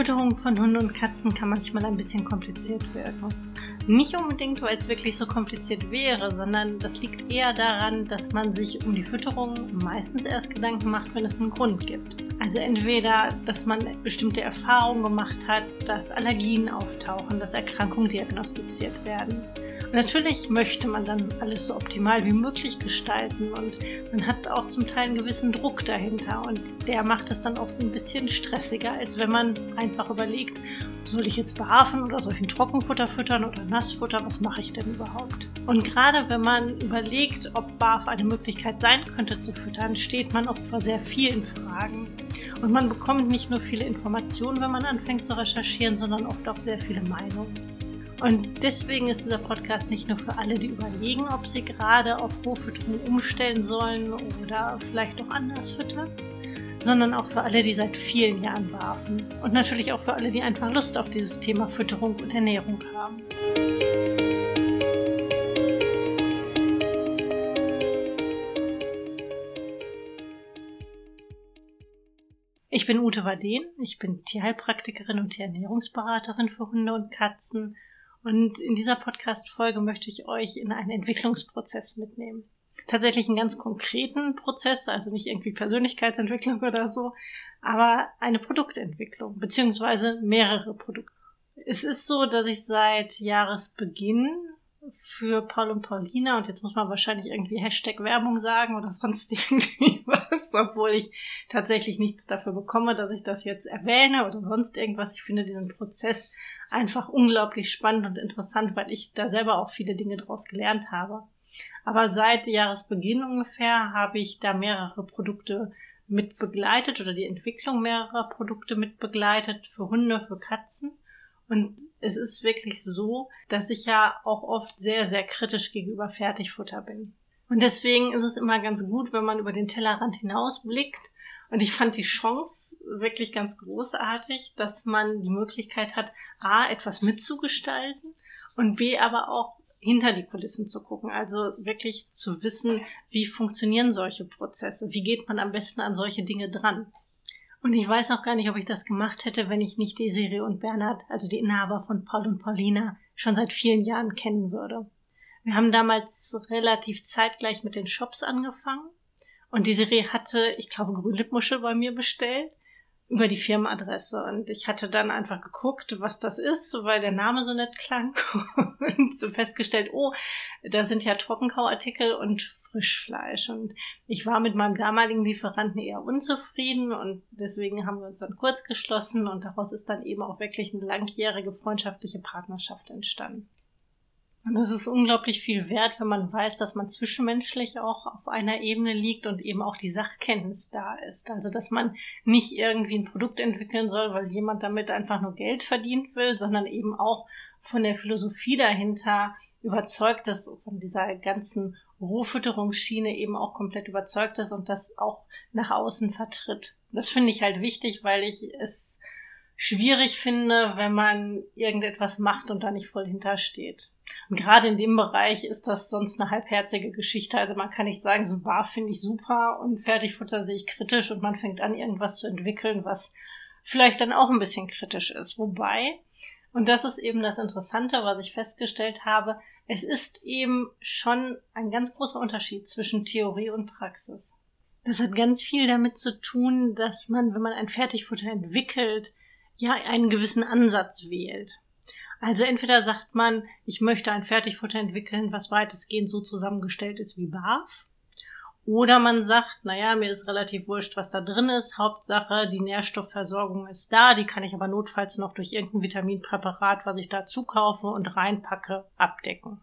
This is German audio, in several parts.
Fütterung von Hunden und Katzen kann manchmal ein bisschen kompliziert wirken. Nicht unbedingt, weil es wirklich so kompliziert wäre, sondern das liegt eher daran, dass man sich um die Fütterung meistens erst Gedanken macht, wenn es einen Grund gibt. Also entweder, dass man bestimmte Erfahrungen gemacht hat, dass Allergien auftauchen, dass Erkrankungen diagnostiziert werden Natürlich möchte man dann alles so optimal wie möglich gestalten und man hat auch zum Teil einen gewissen Druck dahinter und der macht es dann oft ein bisschen stressiger, als wenn man einfach überlegt, soll ich jetzt behafen oder soll ich ein Trockenfutter füttern oder Nassfutter, was mache ich denn überhaupt? Und gerade wenn man überlegt, ob BAF eine Möglichkeit sein könnte zu füttern, steht man oft vor sehr vielen Fragen. Und man bekommt nicht nur viele Informationen, wenn man anfängt zu recherchieren, sondern oft auch sehr viele Meinungen. Und deswegen ist dieser Podcast nicht nur für alle, die überlegen, ob sie gerade auf Rohfütterung umstellen sollen oder vielleicht auch anders füttern, sondern auch für alle, die seit vielen Jahren barfen. Und natürlich auch für alle, die einfach Lust auf dieses Thema Fütterung und Ernährung haben. Ich bin Ute Waden, ich bin Tierheilpraktikerin und Tierernährungsberaterin für Hunde und Katzen und in dieser Podcast-Folge möchte ich euch in einen Entwicklungsprozess mitnehmen. Tatsächlich einen ganz konkreten Prozess, also nicht irgendwie Persönlichkeitsentwicklung oder so, aber eine Produktentwicklung, beziehungsweise mehrere Produkte. Es ist so, dass ich seit Jahresbeginn für Paul und Paulina und jetzt muss man wahrscheinlich irgendwie Hashtag Werbung sagen oder sonst irgendwie was, obwohl ich tatsächlich nichts dafür bekomme, dass ich das jetzt erwähne oder sonst irgendwas. Ich finde diesen Prozess einfach unglaublich spannend und interessant, weil ich da selber auch viele Dinge draus gelernt habe. Aber seit Jahresbeginn ungefähr habe ich da mehrere Produkte mit begleitet oder die Entwicklung mehrerer Produkte mit begleitet für Hunde, für Katzen. Und es ist wirklich so, dass ich ja auch oft sehr, sehr kritisch gegenüber Fertigfutter bin. Und deswegen ist es immer ganz gut, wenn man über den Tellerrand hinausblickt. Und ich fand die Chance wirklich ganz großartig, dass man die Möglichkeit hat, A, etwas mitzugestalten und B, aber auch hinter die Kulissen zu gucken. Also wirklich zu wissen, wie funktionieren solche Prozesse? Wie geht man am besten an solche Dinge dran? Und ich weiß auch gar nicht, ob ich das gemacht hätte, wenn ich nicht die Serie und Bernhard, also die Inhaber von Paul und Paulina, schon seit vielen Jahren kennen würde. Wir haben damals relativ zeitgleich mit den Shops angefangen und die Serie hatte, ich glaube, Grünlippmuschel bei mir bestellt über die Firmenadresse und ich hatte dann einfach geguckt, was das ist, weil der Name so nett klang und so festgestellt, oh, da sind ja Trockenkauartikel und Frischfleisch. Und ich war mit meinem damaligen Lieferanten eher unzufrieden und deswegen haben wir uns dann kurz geschlossen und daraus ist dann eben auch wirklich eine langjährige freundschaftliche Partnerschaft entstanden. Und es ist unglaublich viel wert, wenn man weiß, dass man zwischenmenschlich auch auf einer Ebene liegt und eben auch die Sachkenntnis da ist. Also, dass man nicht irgendwie ein Produkt entwickeln soll, weil jemand damit einfach nur Geld verdient will, sondern eben auch von der Philosophie dahinter überzeugt ist, von dieser ganzen Rohfütterungsschiene eben auch komplett überzeugt ist und das auch nach außen vertritt. Das finde ich halt wichtig, weil ich es schwierig finde, wenn man irgendetwas macht und da nicht voll hintersteht. Und gerade in dem Bereich ist das sonst eine halbherzige Geschichte. Also man kann nicht sagen, so Bar finde ich super und Fertigfutter sehe ich kritisch und man fängt an, irgendwas zu entwickeln, was vielleicht dann auch ein bisschen kritisch ist. Wobei und das ist eben das Interessante, was ich festgestellt habe. Es ist eben schon ein ganz großer Unterschied zwischen Theorie und Praxis. Das hat ganz viel damit zu tun, dass man, wenn man ein Fertigfutter entwickelt, ja einen gewissen Ansatz wählt. Also entweder sagt man, ich möchte ein Fertigfutter entwickeln, was weitestgehend so zusammengestellt ist wie BAF. Oder man sagt, naja, mir ist relativ wurscht, was da drin ist. Hauptsache, die Nährstoffversorgung ist da. Die kann ich aber notfalls noch durch irgendein Vitaminpräparat, was ich da zukaufe und reinpacke, abdecken.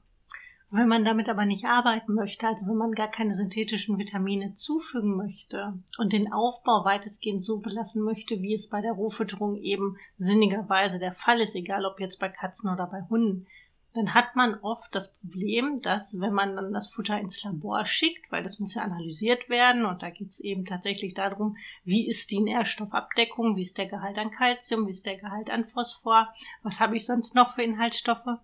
Wenn man damit aber nicht arbeiten möchte, also wenn man gar keine synthetischen Vitamine zufügen möchte und den Aufbau weitestgehend so belassen möchte, wie es bei der Rohfütterung eben sinnigerweise der Fall ist, egal ob jetzt bei Katzen oder bei Hunden, dann hat man oft das Problem, dass wenn man dann das Futter ins Labor schickt, weil das muss ja analysiert werden und da geht es eben tatsächlich darum, wie ist die Nährstoffabdeckung, wie ist der Gehalt an Kalzium, wie ist der Gehalt an Phosphor, was habe ich sonst noch für Inhaltsstoffe,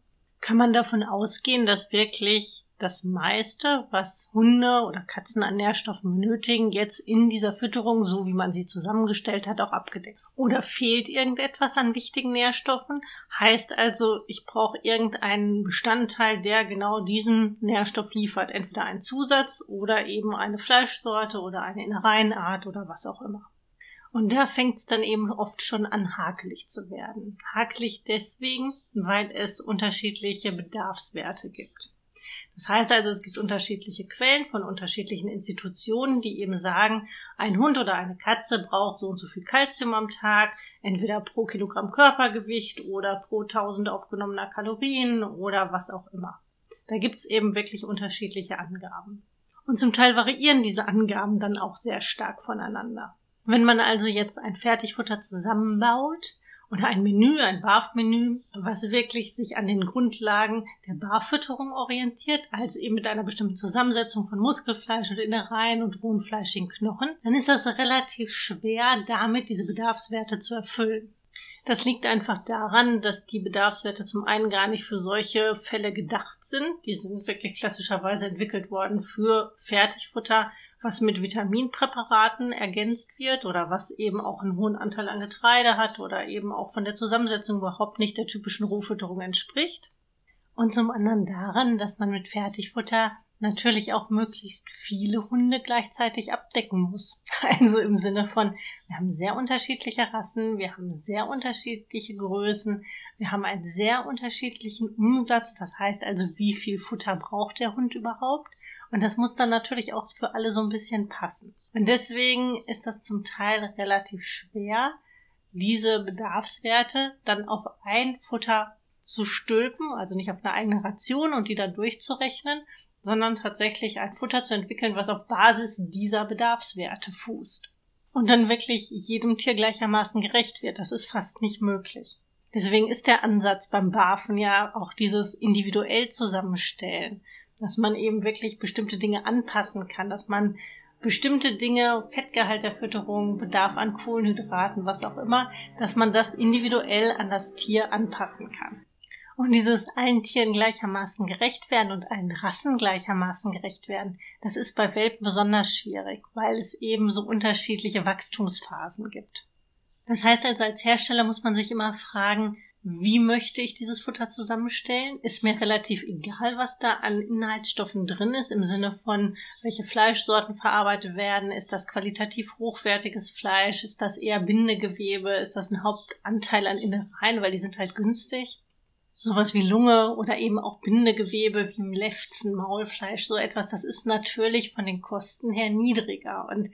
kann man davon ausgehen, dass wirklich das meiste, was Hunde oder Katzen an Nährstoffen benötigen, jetzt in dieser Fütterung, so wie man sie zusammengestellt hat, auch abgedeckt. Oder fehlt irgendetwas an wichtigen Nährstoffen? Heißt also, ich brauche irgendeinen Bestandteil, der genau diesen Nährstoff liefert. Entweder ein Zusatz oder eben eine Fleischsorte oder eine Innereienart oder was auch immer. Und da fängt es dann eben oft schon an, hakelig zu werden. Hakelig deswegen, weil es unterschiedliche Bedarfswerte gibt. Das heißt also, es gibt unterschiedliche Quellen von unterschiedlichen Institutionen, die eben sagen, ein Hund oder eine Katze braucht so und so viel Kalzium am Tag, entweder pro Kilogramm Körpergewicht oder pro 1000 aufgenommener Kalorien oder was auch immer. Da gibt's eben wirklich unterschiedliche Angaben. Und zum Teil variieren diese Angaben dann auch sehr stark voneinander. Wenn man also jetzt ein Fertigfutter zusammenbaut oder ein Menü, ein Barf-Menü, was wirklich sich an den Grundlagen der Barfütterung orientiert, also eben mit einer bestimmten Zusammensetzung von Muskelfleisch und Innereien und rohen fleischigen Knochen, dann ist das relativ schwer, damit diese Bedarfswerte zu erfüllen. Das liegt einfach daran, dass die Bedarfswerte zum einen gar nicht für solche Fälle gedacht sind. Die sind wirklich klassischerweise entwickelt worden für Fertigfutter, was mit Vitaminpräparaten ergänzt wird oder was eben auch einen hohen Anteil an Getreide hat oder eben auch von der Zusammensetzung überhaupt nicht der typischen Rohfütterung entspricht. Und zum anderen daran, dass man mit Fertigfutter natürlich auch möglichst viele Hunde gleichzeitig abdecken muss. Also im Sinne von, wir haben sehr unterschiedliche Rassen, wir haben sehr unterschiedliche Größen, wir haben einen sehr unterschiedlichen Umsatz, das heißt also, wie viel Futter braucht der Hund überhaupt? Und das muss dann natürlich auch für alle so ein bisschen passen. Und deswegen ist das zum Teil relativ schwer, diese Bedarfswerte dann auf ein Futter zu stülpen, also nicht auf eine eigene Ration und die dann durchzurechnen, sondern tatsächlich ein Futter zu entwickeln, was auf Basis dieser Bedarfswerte fußt. Und dann wirklich jedem Tier gleichermaßen gerecht wird. Das ist fast nicht möglich. Deswegen ist der Ansatz beim Barfen ja auch dieses individuell zusammenstellen dass man eben wirklich bestimmte Dinge anpassen kann, dass man bestimmte Dinge, Fettgehalt der Fütterung, Bedarf an Kohlenhydraten, was auch immer, dass man das individuell an das Tier anpassen kann. Und dieses allen Tieren gleichermaßen gerecht werden und allen Rassen gleichermaßen gerecht werden, das ist bei Welpen besonders schwierig, weil es eben so unterschiedliche Wachstumsphasen gibt. Das heißt also, als Hersteller muss man sich immer fragen, wie möchte ich dieses Futter zusammenstellen? Ist mir relativ egal, was da an Inhaltsstoffen drin ist, im Sinne von, welche Fleischsorten verarbeitet werden. Ist das qualitativ hochwertiges Fleisch? Ist das eher Bindegewebe? Ist das ein Hauptanteil an Innereien, weil die sind halt günstig? Sowas wie Lunge oder eben auch Bindegewebe wie Lefzen, Maulfleisch, so etwas, das ist natürlich von den Kosten her niedriger. Und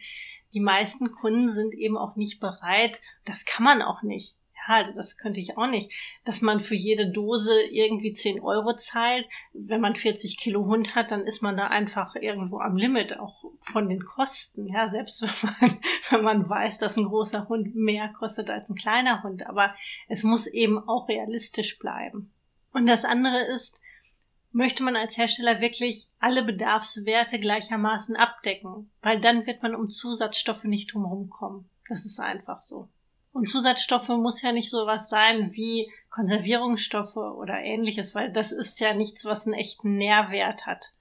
die meisten Kunden sind eben auch nicht bereit, das kann man auch nicht also das könnte ich auch nicht, dass man für jede Dose irgendwie 10 Euro zahlt. Wenn man 40 Kilo Hund hat, dann ist man da einfach irgendwo am Limit, auch von den Kosten. Ja, selbst wenn man, wenn man weiß, dass ein großer Hund mehr kostet als ein kleiner Hund. Aber es muss eben auch realistisch bleiben. Und das andere ist, möchte man als Hersteller wirklich alle Bedarfswerte gleichermaßen abdecken, weil dann wird man um Zusatzstoffe nicht drumherum kommen. Das ist einfach so. Und Zusatzstoffe muss ja nicht so was sein wie Konservierungsstoffe oder ähnliches, weil das ist ja nichts, was einen echten Nährwert hat.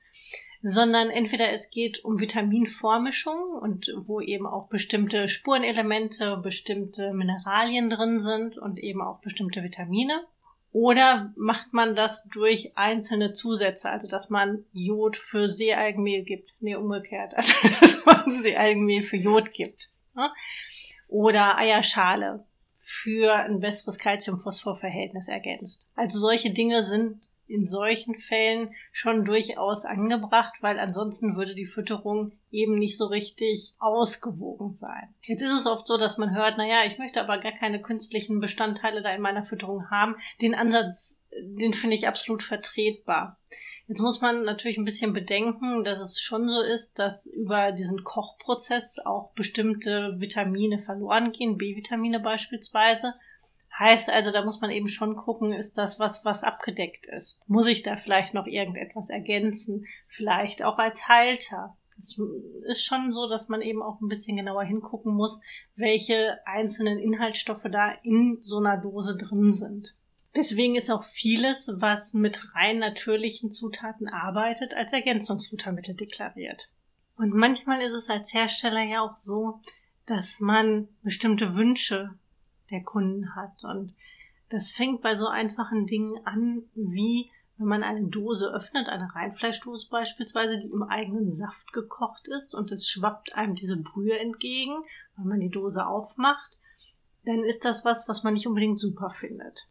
Sondern entweder es geht um Vitaminvormischung und wo eben auch bestimmte Spurenelemente, bestimmte Mineralien drin sind und eben auch bestimmte Vitamine. Oder macht man das durch einzelne Zusätze, also dass man Jod für Seealgenmehl gibt. Nee, umgekehrt, also dass man Seealgenmehl für Jod gibt oder Eierschale für ein besseres Calcium-Phosphor-Verhältnis ergänzt. Also solche Dinge sind in solchen Fällen schon durchaus angebracht, weil ansonsten würde die Fütterung eben nicht so richtig ausgewogen sein. Jetzt ist es oft so, dass man hört, naja, ich möchte aber gar keine künstlichen Bestandteile da in meiner Fütterung haben. Den Ansatz, den finde ich absolut vertretbar. Jetzt muss man natürlich ein bisschen bedenken, dass es schon so ist, dass über diesen Kochprozess auch bestimmte Vitamine verloren gehen, B-Vitamine beispielsweise. Heißt also, da muss man eben schon gucken, ist das was, was abgedeckt ist? Muss ich da vielleicht noch irgendetwas ergänzen? Vielleicht auch als Halter. Es ist schon so, dass man eben auch ein bisschen genauer hingucken muss, welche einzelnen Inhaltsstoffe da in so einer Dose drin sind. Deswegen ist auch vieles, was mit rein natürlichen Zutaten arbeitet, als Ergänzungsfuttermittel deklariert. Und manchmal ist es als Hersteller ja auch so, dass man bestimmte Wünsche der Kunden hat. Und das fängt bei so einfachen Dingen an, wie wenn man eine Dose öffnet, eine Reinfleischdose beispielsweise, die im eigenen Saft gekocht ist und es schwappt einem diese Brühe entgegen, wenn man die Dose aufmacht, dann ist das was, was man nicht unbedingt super findet.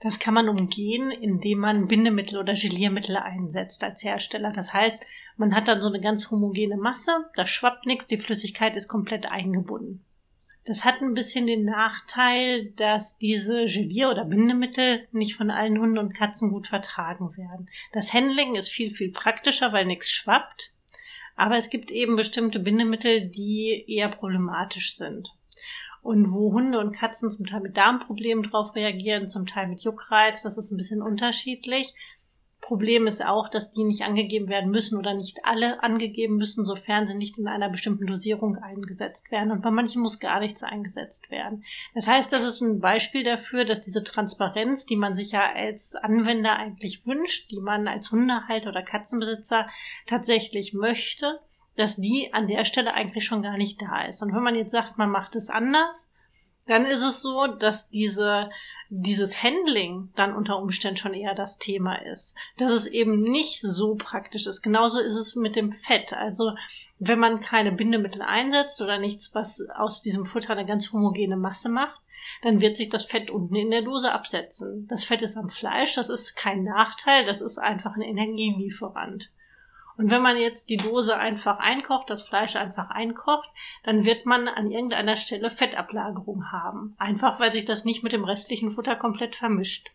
Das kann man umgehen, indem man Bindemittel oder Geliermittel einsetzt als Hersteller. Das heißt, man hat dann so eine ganz homogene Masse, da schwappt nichts, die Flüssigkeit ist komplett eingebunden. Das hat ein bisschen den Nachteil, dass diese Gelier- oder Bindemittel nicht von allen Hunden und Katzen gut vertragen werden. Das Handling ist viel, viel praktischer, weil nichts schwappt. Aber es gibt eben bestimmte Bindemittel, die eher problematisch sind. Und wo Hunde und Katzen zum Teil mit Darmproblemen drauf reagieren, zum Teil mit Juckreiz, das ist ein bisschen unterschiedlich. Problem ist auch, dass die nicht angegeben werden müssen oder nicht alle angegeben müssen, sofern sie nicht in einer bestimmten Dosierung eingesetzt werden. Und bei manchen muss gar nichts eingesetzt werden. Das heißt, das ist ein Beispiel dafür, dass diese Transparenz, die man sich ja als Anwender eigentlich wünscht, die man als Hundehalter oder Katzenbesitzer tatsächlich möchte, dass die an der Stelle eigentlich schon gar nicht da ist. Und wenn man jetzt sagt, man macht es anders, dann ist es so, dass diese dieses Handling dann unter Umständen schon eher das Thema ist. Dass es eben nicht so praktisch ist. Genauso ist es mit dem Fett. Also wenn man keine Bindemittel einsetzt oder nichts, was aus diesem Futter eine ganz homogene Masse macht, dann wird sich das Fett unten in der Dose absetzen. Das Fett ist am Fleisch, das ist kein Nachteil, das ist einfach ein Energielieferant. Und wenn man jetzt die Dose einfach einkocht, das Fleisch einfach einkocht, dann wird man an irgendeiner Stelle Fettablagerung haben. Einfach weil sich das nicht mit dem restlichen Futter komplett vermischt.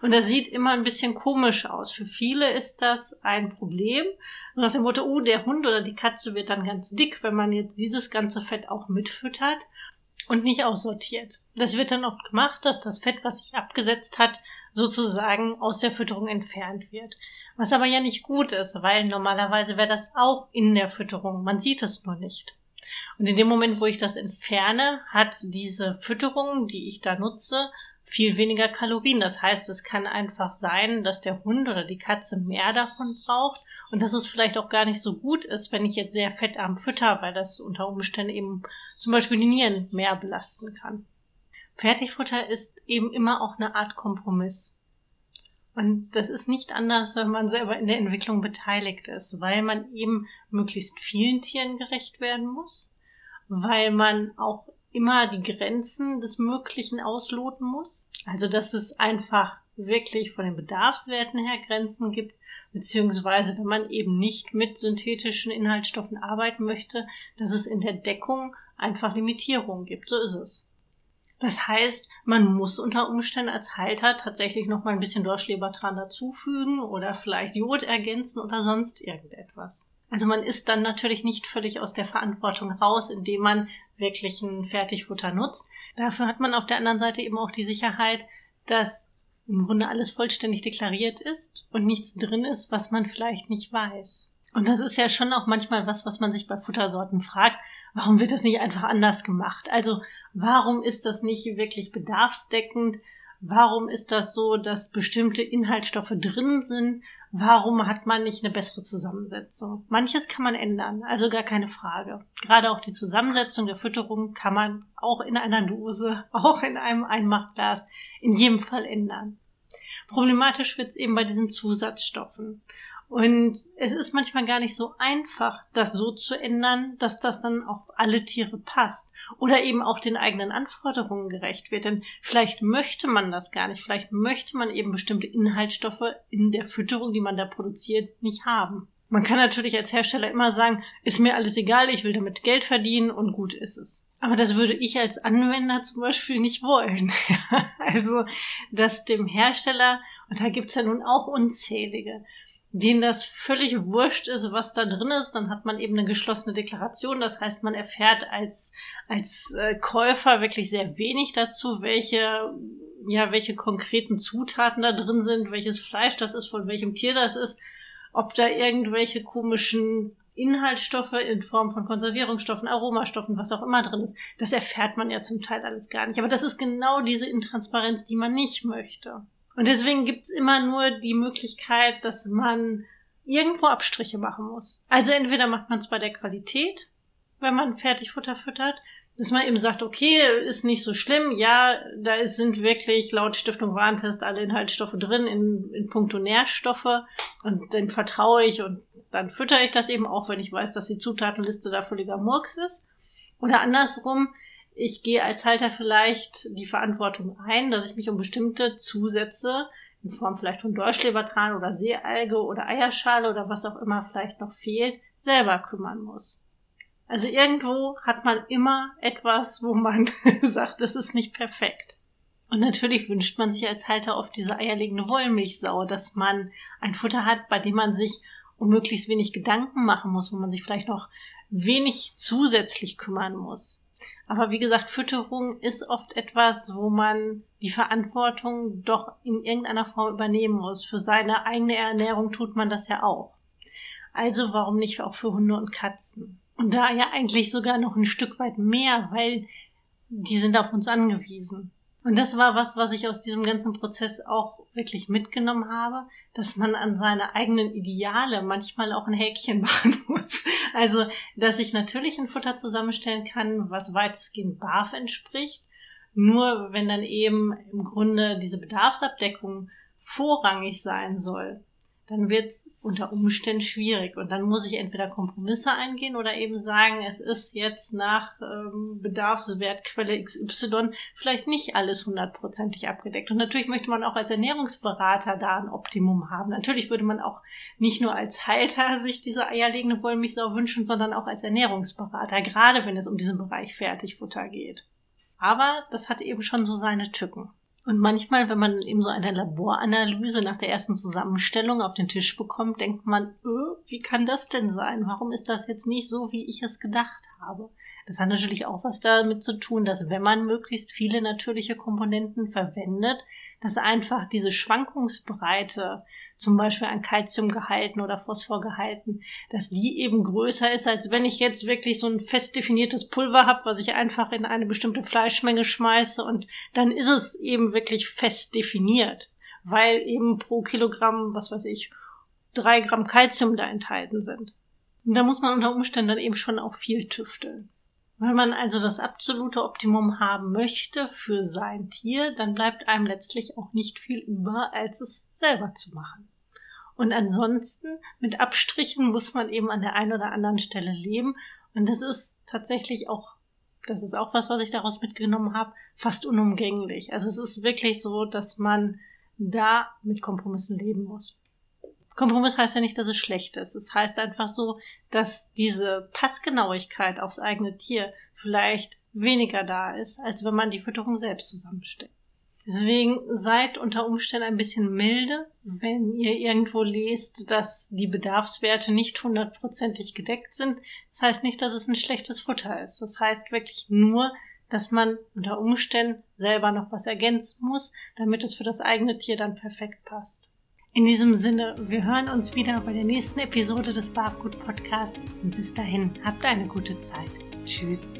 Und das sieht immer ein bisschen komisch aus. Für viele ist das ein Problem. Und nach dem Motto, oh, der Hund oder die Katze wird dann ganz dick, wenn man jetzt dieses ganze Fett auch mitfüttert und nicht aussortiert. Das wird dann oft gemacht, dass das Fett, was sich abgesetzt hat, sozusagen aus der Fütterung entfernt wird. Was aber ja nicht gut ist, weil normalerweise wäre das auch in der Fütterung. Man sieht es nur nicht. Und in dem Moment, wo ich das entferne, hat diese Fütterung, die ich da nutze, viel weniger Kalorien. Das heißt, es kann einfach sein, dass der Hund oder die Katze mehr davon braucht und dass es vielleicht auch gar nicht so gut ist, wenn ich jetzt sehr fettarm fütter, weil das unter Umständen eben zum Beispiel die Nieren mehr belasten kann. Fertigfutter ist eben immer auch eine Art Kompromiss. Und das ist nicht anders, wenn man selber in der Entwicklung beteiligt ist, weil man eben möglichst vielen Tieren gerecht werden muss, weil man auch immer die Grenzen des Möglichen ausloten muss. Also, dass es einfach wirklich von den Bedarfswerten her Grenzen gibt, beziehungsweise wenn man eben nicht mit synthetischen Inhaltsstoffen arbeiten möchte, dass es in der Deckung einfach Limitierungen gibt. So ist es. Das heißt, man muss unter Umständen als Halter tatsächlich noch mal ein bisschen Dorschlebertran dazufügen oder vielleicht Jod ergänzen oder sonst irgendetwas. Also man ist dann natürlich nicht völlig aus der Verantwortung raus, indem man wirklich ein Fertigfutter nutzt. Dafür hat man auf der anderen Seite eben auch die Sicherheit, dass im Grunde alles vollständig deklariert ist und nichts drin ist, was man vielleicht nicht weiß. Und das ist ja schon auch manchmal was, was man sich bei Futtersorten fragt. Warum wird das nicht einfach anders gemacht? Also, warum ist das nicht wirklich bedarfsdeckend? Warum ist das so, dass bestimmte Inhaltsstoffe drin sind? Warum hat man nicht eine bessere Zusammensetzung? Manches kann man ändern, also gar keine Frage. Gerade auch die Zusammensetzung der Fütterung kann man auch in einer Dose, auch in einem Einmachglas in jedem Fall ändern. Problematisch wird es eben bei diesen Zusatzstoffen. Und es ist manchmal gar nicht so einfach, das so zu ändern, dass das dann auf alle Tiere passt oder eben auch den eigenen Anforderungen gerecht wird. Denn vielleicht möchte man das gar nicht. Vielleicht möchte man eben bestimmte Inhaltsstoffe in der Fütterung, die man da produziert, nicht haben. Man kann natürlich als Hersteller immer sagen, ist mir alles egal, ich will damit Geld verdienen und gut ist es. Aber das würde ich als Anwender zum Beispiel nicht wollen. also, dass dem Hersteller, und da gibt's ja nun auch unzählige, denen das völlig wurscht ist, was da drin ist, dann hat man eben eine geschlossene Deklaration. Das heißt, man erfährt als, als äh, Käufer wirklich sehr wenig dazu, welche, ja, welche konkreten Zutaten da drin sind, welches Fleisch das ist, von welchem Tier das ist, ob da irgendwelche komischen Inhaltsstoffe in Form von Konservierungsstoffen, Aromastoffen, was auch immer drin ist, das erfährt man ja zum Teil alles gar nicht. Aber das ist genau diese Intransparenz, die man nicht möchte. Und deswegen gibt's immer nur die Möglichkeit, dass man irgendwo Abstriche machen muss. Also entweder macht man es bei der Qualität, wenn man Fertigfutter füttert, dass man eben sagt, okay, ist nicht so schlimm, ja, da ist, sind wirklich laut Stiftung Warentest alle Inhaltsstoffe drin in, in puncto Nährstoffe und dann vertraue ich und dann füttere ich das eben auch, wenn ich weiß, dass die Zutatenliste da völliger Murks ist. Oder andersrum, ich gehe als Halter vielleicht die Verantwortung ein, dass ich mich um bestimmte Zusätze in Form vielleicht von Deutschlebertran oder Seealge oder Eierschale oder was auch immer vielleicht noch fehlt, selber kümmern muss. Also irgendwo hat man immer etwas, wo man sagt, das ist nicht perfekt. Und natürlich wünscht man sich als Halter oft diese eierlegende Wollmilchsau, dass man ein Futter hat, bei dem man sich um möglichst wenig Gedanken machen muss, wo man sich vielleicht noch wenig zusätzlich kümmern muss. Aber wie gesagt, Fütterung ist oft etwas, wo man die Verantwortung doch in irgendeiner Form übernehmen muss. Für seine eigene Ernährung tut man das ja auch. Also warum nicht auch für Hunde und Katzen? Und da ja eigentlich sogar noch ein Stück weit mehr, weil die sind auf uns angewiesen. Und das war was, was ich aus diesem ganzen Prozess auch wirklich mitgenommen habe, dass man an seine eigenen Ideale manchmal auch ein Häkchen machen muss. Also, dass ich natürlich ein Futter zusammenstellen kann, was weitestgehend BAF entspricht. Nur wenn dann eben im Grunde diese Bedarfsabdeckung vorrangig sein soll, dann wird es unter Umständen schwierig. Und dann muss ich entweder Kompromisse eingehen oder eben sagen, es ist jetzt nach ähm, Bedarfswertquelle XY vielleicht nicht alles hundertprozentig abgedeckt. Und natürlich möchte man auch als Ernährungsberater da ein Optimum haben. Natürlich würde man auch nicht nur als Halter sich diese eierlegende Wollmilchsau wünschen, sondern auch als Ernährungsberater, gerade wenn es um diesen Bereich Fertigfutter geht. Aber das hat eben schon so seine Tücken. Und manchmal, wenn man eben so eine Laboranalyse nach der ersten Zusammenstellung auf den Tisch bekommt, denkt man, öh, wie kann das denn sein? Warum ist das jetzt nicht so, wie ich es gedacht habe? Das hat natürlich auch was damit zu tun, dass wenn man möglichst viele natürliche Komponenten verwendet, dass einfach diese Schwankungsbreite, zum Beispiel an Calciumgehalten oder Phosphorgehalten, dass die eben größer ist, als wenn ich jetzt wirklich so ein fest definiertes Pulver habe, was ich einfach in eine bestimmte Fleischmenge schmeiße und dann ist es eben wirklich fest definiert, weil eben pro Kilogramm, was weiß ich, drei Gramm Calcium da enthalten sind. Und da muss man unter Umständen dann eben schon auch viel tüfteln. Wenn man also das absolute Optimum haben möchte für sein Tier, dann bleibt einem letztlich auch nicht viel über, als es selber zu machen. Und ansonsten mit Abstrichen muss man eben an der einen oder anderen Stelle leben. Und das ist tatsächlich auch, das ist auch was, was ich daraus mitgenommen habe, fast unumgänglich. Also es ist wirklich so, dass man da mit Kompromissen leben muss. Kompromiss heißt ja nicht, dass es schlecht ist. Es heißt einfach so, dass diese Passgenauigkeit aufs eigene Tier vielleicht weniger da ist, als wenn man die Fütterung selbst zusammenstellt. Deswegen seid unter Umständen ein bisschen milde, wenn ihr irgendwo lest, dass die Bedarfswerte nicht hundertprozentig gedeckt sind. Das heißt nicht, dass es ein schlechtes Futter ist. Das heißt wirklich nur, dass man unter Umständen selber noch was ergänzen muss, damit es für das eigene Tier dann perfekt passt. In diesem Sinne, wir hören uns wieder bei der nächsten Episode des Barfgut Podcasts und bis dahin habt eine gute Zeit. Tschüss.